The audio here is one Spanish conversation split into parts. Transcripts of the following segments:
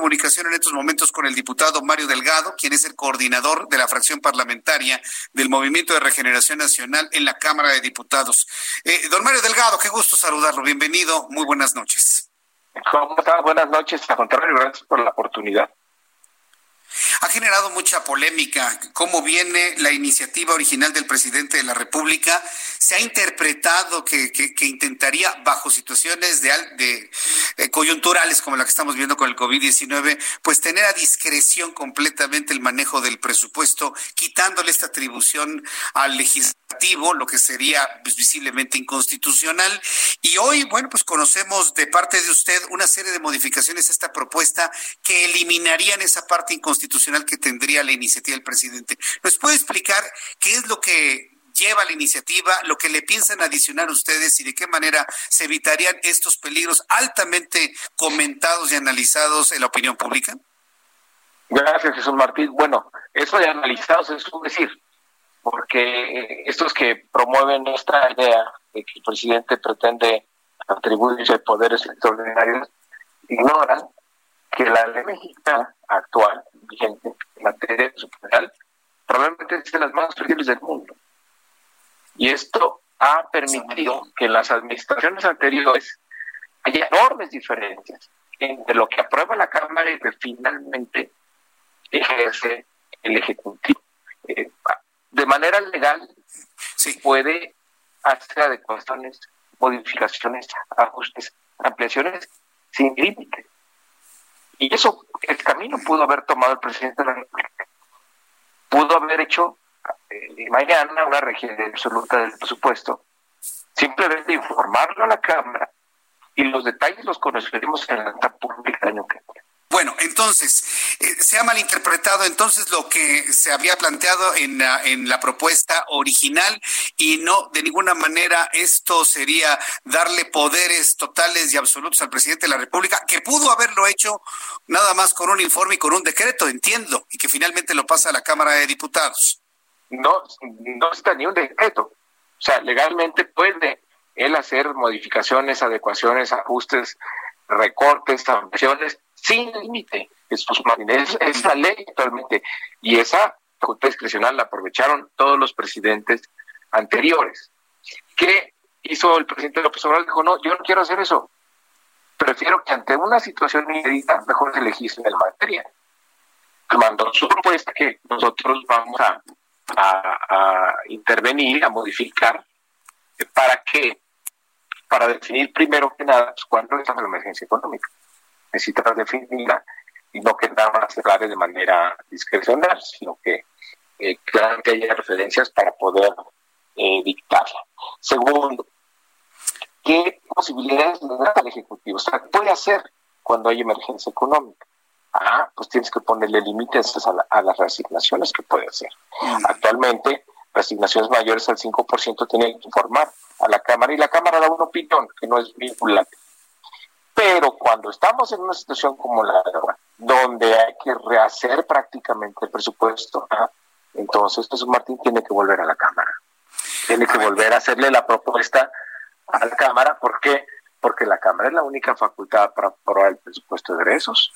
comunicación en estos momentos con el diputado Mario Delgado, quien es el coordinador de la fracción parlamentaria del Movimiento de Regeneración Nacional en la Cámara de Diputados. Eh, don Mario Delgado, qué gusto saludarlo. Bienvenido. Muy buenas noches. ¿Cómo estás? Buenas noches. A contrario, gracias por la oportunidad. Ha generado mucha polémica cómo viene la iniciativa original del presidente de la República. Se ha interpretado que, que, intentaría, bajo situaciones de, de eh, coyunturales como la que estamos viendo con el COVID-19, pues tener a discreción completamente el manejo del presupuesto, quitándole esta atribución al legislativo, lo que sería pues, visiblemente inconstitucional. Y hoy, bueno, pues conocemos de parte de usted una serie de modificaciones a esta propuesta que eliminarían esa parte inconstitucional que tendría la iniciativa del presidente. ¿Nos puede explicar qué es lo que lleva la iniciativa, lo que le piensan adicionar ustedes y de qué manera se evitarían estos peligros altamente comentados y analizados en la opinión pública? Gracias, Jesús Martín. Bueno, eso de analizados es un decir, porque estos que promueven esta idea de que el presidente pretende atribuirse poderes extraordinarios ignoran que la ley mexicana actual, vigente, en materia superior, probablemente es de las más flexibles del mundo. Y esto ha permitido que en las administraciones anteriores haya enormes diferencias entre lo que aprueba la Cámara y que finalmente ejerce el Ejecutivo. Eh, de manera legal se puede hacer adecuaciones, modificaciones, ajustes, ampliaciones sin límite. Y eso, el camino pudo haber tomado el presidente de la República. Pudo haber hecho eh, mañana una región absoluta del presupuesto, simplemente informarlo a la Cámara y los detalles los conoceremos en la pública del año que viene. Bueno, entonces, eh, se ha malinterpretado entonces lo que se había planteado en la, en la propuesta original y no, de ninguna manera, esto sería darle poderes totales y absolutos al presidente de la República, que pudo haberlo hecho nada más con un informe y con un decreto, entiendo, y que finalmente lo pasa a la Cámara de Diputados. No, no está ni un decreto. O sea, legalmente puede él hacer modificaciones, adecuaciones, ajustes, recortes, sanciones sin límite. Es, es la ley actualmente. Y esa facultad discrecional la aprovecharon todos los presidentes anteriores. ¿Qué hizo el presidente López Obrador? Dijo, no, yo no quiero hacer eso. Prefiero que ante una situación inédita, mejor se legisle en materia. Mandó su propuesta que nosotros vamos a, intervenir, a modificar, ¿para qué? Para definir primero que nada pues, cuándo está la emergencia económica necesitas definirla y no que nada más se de manera discrecional, sino que eh, claramente haya referencias para poder eh, dictarla. Segundo, ¿qué posibilidades le da al Ejecutivo? O sea, ¿qué puede hacer cuando hay emergencia económica? Ah, pues tienes que ponerle límites a, las resignaciones que puede hacer. Actualmente, resignaciones mayores al 5% tienen que informar a la Cámara y la Cámara da una opinión que no es vinculante. Pero cuando estamos en una situación como la de ahora, donde hay que rehacer prácticamente el presupuesto, ¿ah? entonces Jesús Martín tiene que volver a la Cámara. Tiene que volver a hacerle la propuesta a la Cámara. ¿Por qué? Porque la Cámara es la única facultad para aprobar el presupuesto de egresos.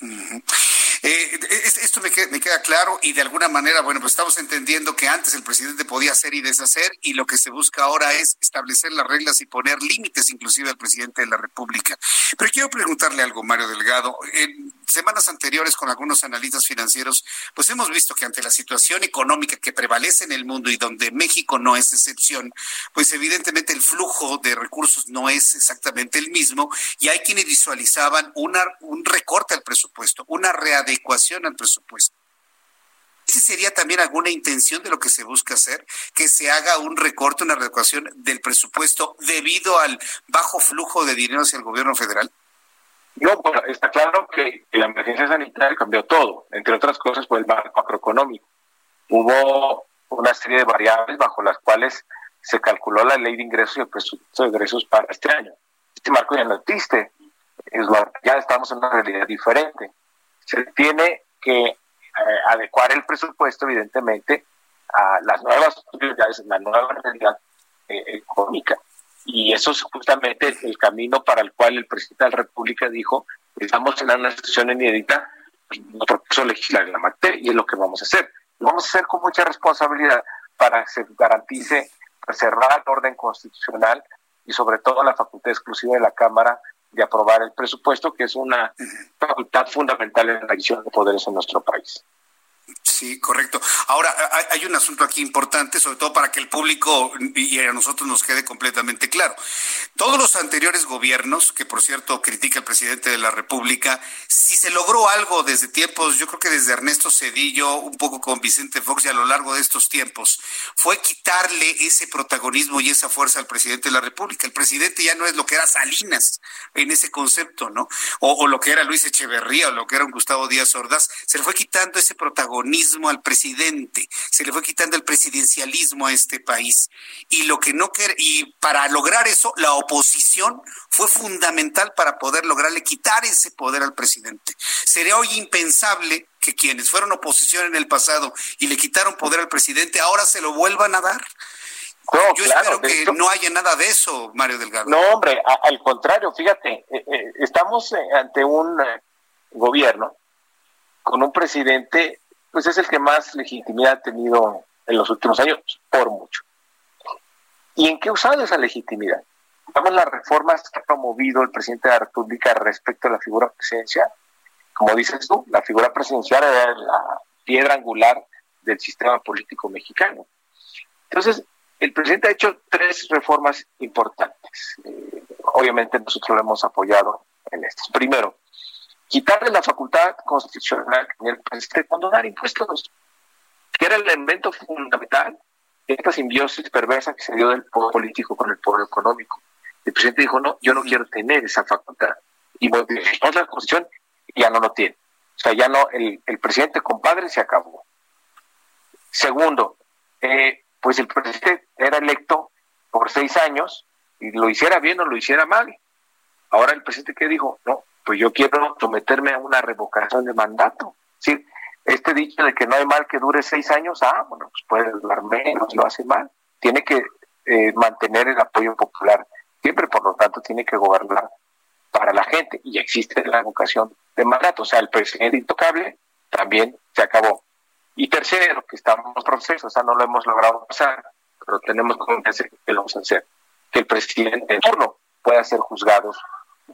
Eh, esto me queda, claro y de alguna manera, bueno, pues estamos entendiendo que antes el presidente podía hacer y deshacer y lo que se busca ahora es establecer las reglas y poner límites inclusive al presidente de la República. Pero quiero preguntarle algo, Mario Delgado. Semanas anteriores con algunos analistas financieros, pues hemos visto que ante la situación económica que prevalece en el mundo y donde México no es excepción, pues evidentemente el flujo de recursos no es exactamente el mismo y hay quienes visualizaban un recorte al presupuesto, una readecuación ecuación al presupuesto. ¿Ese sería también alguna intención de lo que se busca hacer? Que se haga un recorte, una reducción del presupuesto debido al bajo flujo de dinero hacia el gobierno federal? No, bueno, está claro que la emergencia sanitaria cambió todo, entre otras cosas por el marco macroeconómico. Hubo una serie de variables bajo las cuales se calculó la ley de ingresos y el presupuesto de ingresos para este año. Este marco ya no existe, ya estamos en una realidad diferente. Se tiene que eh, adecuar el presupuesto, evidentemente, a las nuevas prioridades, la nueva realidad eh, económica. Y eso es justamente el camino para el cual el presidente de la República dijo, estamos en una situación inédita, propuso legislar en la materia y es lo que vamos a hacer. Lo vamos a hacer con mucha responsabilidad para que se garantice preservar el orden constitucional y sobre todo la facultad exclusiva de la Cámara de aprobar el presupuesto, que es una facultad fundamental en la división de poderes en nuestro país. Sí, correcto. Ahora, hay un asunto aquí importante, sobre todo para que el público y a nosotros nos quede completamente claro. Todos los anteriores gobiernos, que por cierto critica el presidente de la República, si se logró algo desde tiempos, yo creo que desde Ernesto Cedillo, un poco con Vicente Fox y a lo largo de estos tiempos, fue quitarle ese protagonismo y esa fuerza al presidente de la República. El presidente ya no es lo que era Salinas en ese concepto, ¿no? O, o lo que era Luis Echeverría o lo que era un Gustavo Díaz Ordaz, se le fue quitando ese protagonismo al presidente, se le fue quitando el presidencialismo a este país. Y lo que no quiere, y para lograr eso, la oposición fue fundamental para poder lograrle quitar ese poder al presidente. Sería hoy impensable que quienes fueron oposición en el pasado y le quitaron poder al presidente ahora se lo vuelvan a dar. Yo espero que no haya nada de eso, Mario Delgado. No, hombre, al contrario, fíjate, eh, eh, estamos eh, ante un gobierno con un presidente pues es el que más legitimidad ha tenido en los últimos años, por mucho. ¿Y en qué ha usado esa legitimidad? Vamos las reformas que ha promovido el presidente de la República respecto a la figura presidencial. Como dices tú, la figura presidencial era la piedra angular del sistema político mexicano. Entonces, el presidente ha hecho tres reformas importantes. Eh, obviamente nosotros lo hemos apoyado en estas. Primero, quitarle la facultad constitucional el presidente condonar impuestos, que era el elemento fundamental de esta simbiosis perversa que se dio del poder político con el poder económico. El presidente dijo, no, yo no quiero tener esa facultad. Y modificó la constitución y ya no lo tiene. O sea, ya no, el, el presidente compadre se acabó. Segundo, eh, pues el presidente era electo por seis años y lo hiciera bien o lo hiciera mal. Ahora el presidente que dijo, no, pues yo quiero someterme a una revocación de mandato. ¿sí? Este dicho de que no hay mal que dure seis años, ah, bueno, pues puede durar menos, lo hace mal. Tiene que eh, mantener el apoyo popular siempre, por lo tanto, tiene que gobernar para la gente y existe la revocación de mandato. O sea, el presidente intocable también se acabó. Y tercero, que estamos en proceso, o sea, no lo hemos logrado pasar, pero tenemos confianza que lo vamos a hacer, que el presidente en turno pueda ser juzgado,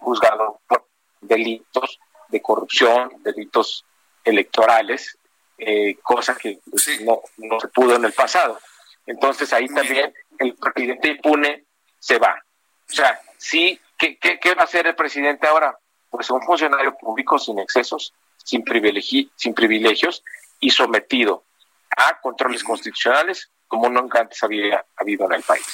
juzgado por delitos de corrupción, delitos electorales, eh, cosa que pues, no, no se pudo en el pasado. Entonces ahí también el presidente impune se va. O sea, sí, ¿qué, qué, va a hacer el presidente ahora? Pues un funcionario público sin excesos, sin, privilegi sin privilegios y sometido a controles constitucionales como nunca antes había habido en el país.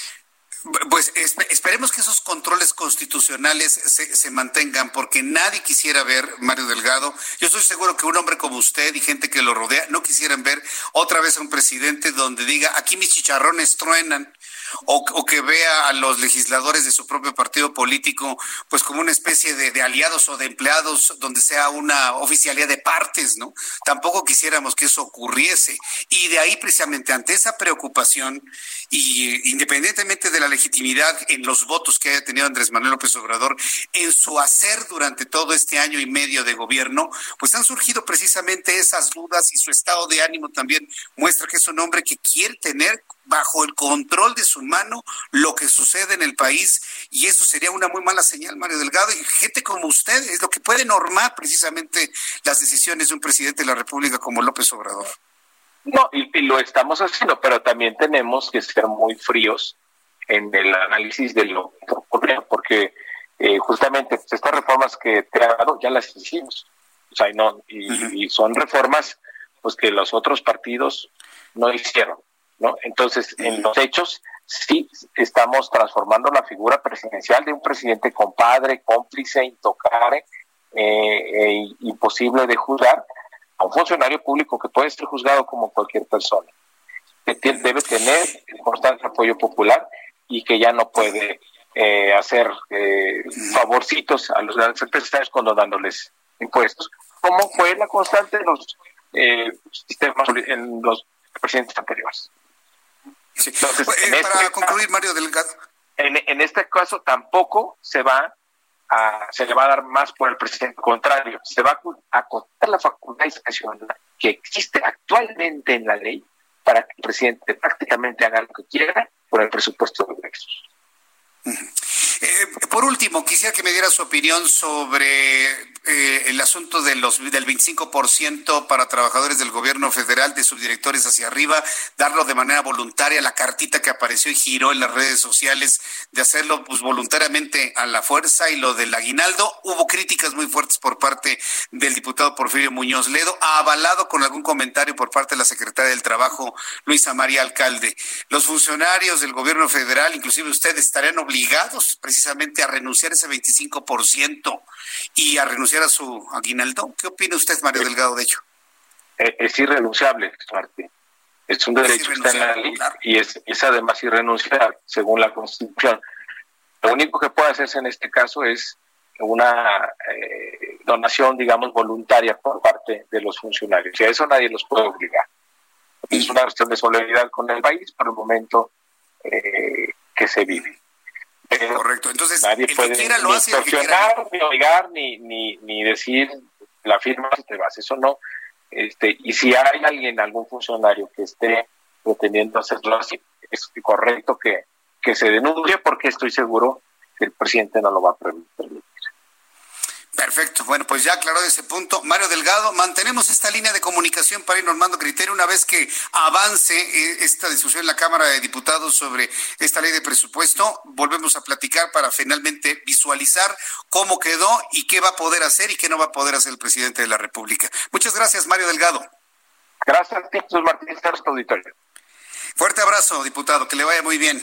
Pues esperemos que esos controles constitucionales se, se, mantengan, porque nadie quisiera ver, Mario Delgado, yo estoy seguro que un hombre como usted y gente que lo rodea no quisieran ver otra vez a un presidente donde diga, aquí mis chicharrones truenan, o, que vea a los legisladores de su propio partido político pues como una especie de, aliados o de empleados donde sea una oficialidad de partes, ¿no? Tampoco quisiéramos que eso ocurriese. Y de ahí precisamente ante esa preocupación y independientemente de la legitimidad en los votos que haya tenido Andrés Manuel López Obrador en su hacer durante todo este año y medio de gobierno, pues han surgido precisamente esas dudas y su estado de ánimo también muestra que es un hombre que quiere tener bajo el control de su mano lo que sucede en el país. Y eso sería una muy mala señal, Mario Delgado, y gente como usted es lo que puede normar precisamente las decisiones de un presidente de la República como López Obrador. No, y, lo estamos haciendo, pero también tenemos que ser muy fríos en el análisis de lo que ocurre, porque eh, justamente pues, estas reformas que te han dado ya las hicimos, o sea, no, y, y son reformas pues que los otros partidos no hicieron, ¿no? Entonces, en los hechos, sí estamos transformando la figura presidencial de un presidente compadre, cómplice, intocable, eh, e imposible de juzgar, a un funcionario público que puede ser juzgado como cualquier persona, que debe tener el constante apoyo popular y que ya no puede eh, hacer eh, favorcitos a los grandes empresarios condonándoles impuestos, como fue la constante en los eh, sistemas, en los presidentes anteriores. Entonces, eh, para este concluir, Mario Delgado. En, en este caso tampoco se va a, se le va a dar más por el presidente. contrario, se va a contar la facultad discrecional que existe actualmente en la ley para que el presidente prácticamente haga lo que quiera por el presupuesto de ingresos. Eh, por último, quisiera que me diera su opinión sobre eh, el asunto de los, del 25% para trabajadores del gobierno federal, de subdirectores hacia arriba, darlo de manera voluntaria, la cartita que apareció y giró en las redes sociales, de hacerlo pues, voluntariamente a la fuerza y lo del aguinaldo. Hubo críticas muy fuertes por parte del diputado Porfirio Muñoz Ledo, avalado con algún comentario por parte de la secretaria del Trabajo, Luisa María Alcalde. Los funcionarios del gobierno federal, inclusive ustedes, estarían obligados precisamente a renunciar ese 25% y a renunciar a su aguinaldo. ¿Qué opina usted, Mario Delgado, de hecho? Es, irrenunciable, Martín. Es un derecho que está en la ley y es, además irrenunciable, según la Constitución. Lo único que puede hacerse en este caso es una eh, donación, digamos, voluntaria por parte de los funcionarios. Y a eso nadie los puede obligar. Es una cuestión de solidaridad con el país por el momento eh, que se vive. Correcto. Entonces, nadie puede lo ni ni obligar, ni, ni, ni decir la firma si te vas. Eso no. Este, y si hay alguien, algún funcionario que esté pretendiendo hacerlo así, es correcto que, que se denuncie porque estoy seguro que el presidente no lo va a permitir. Perfecto. Bueno, pues ya aclaró ese punto. Mario Delgado, mantenemos esta línea de comunicación para ir normando criterio una vez que avance eh, esta discusión en la Cámara de Diputados sobre esta ley de presupuesto. Volvemos a platicar para finalmente visualizar cómo quedó y qué va a poder hacer y qué no va a poder hacer el presidente de la República. Muchas gracias, Mario Delgado. Gracias, Jesús Martínez, auditorio. Fuerte abrazo, diputado. Que le vaya muy bien.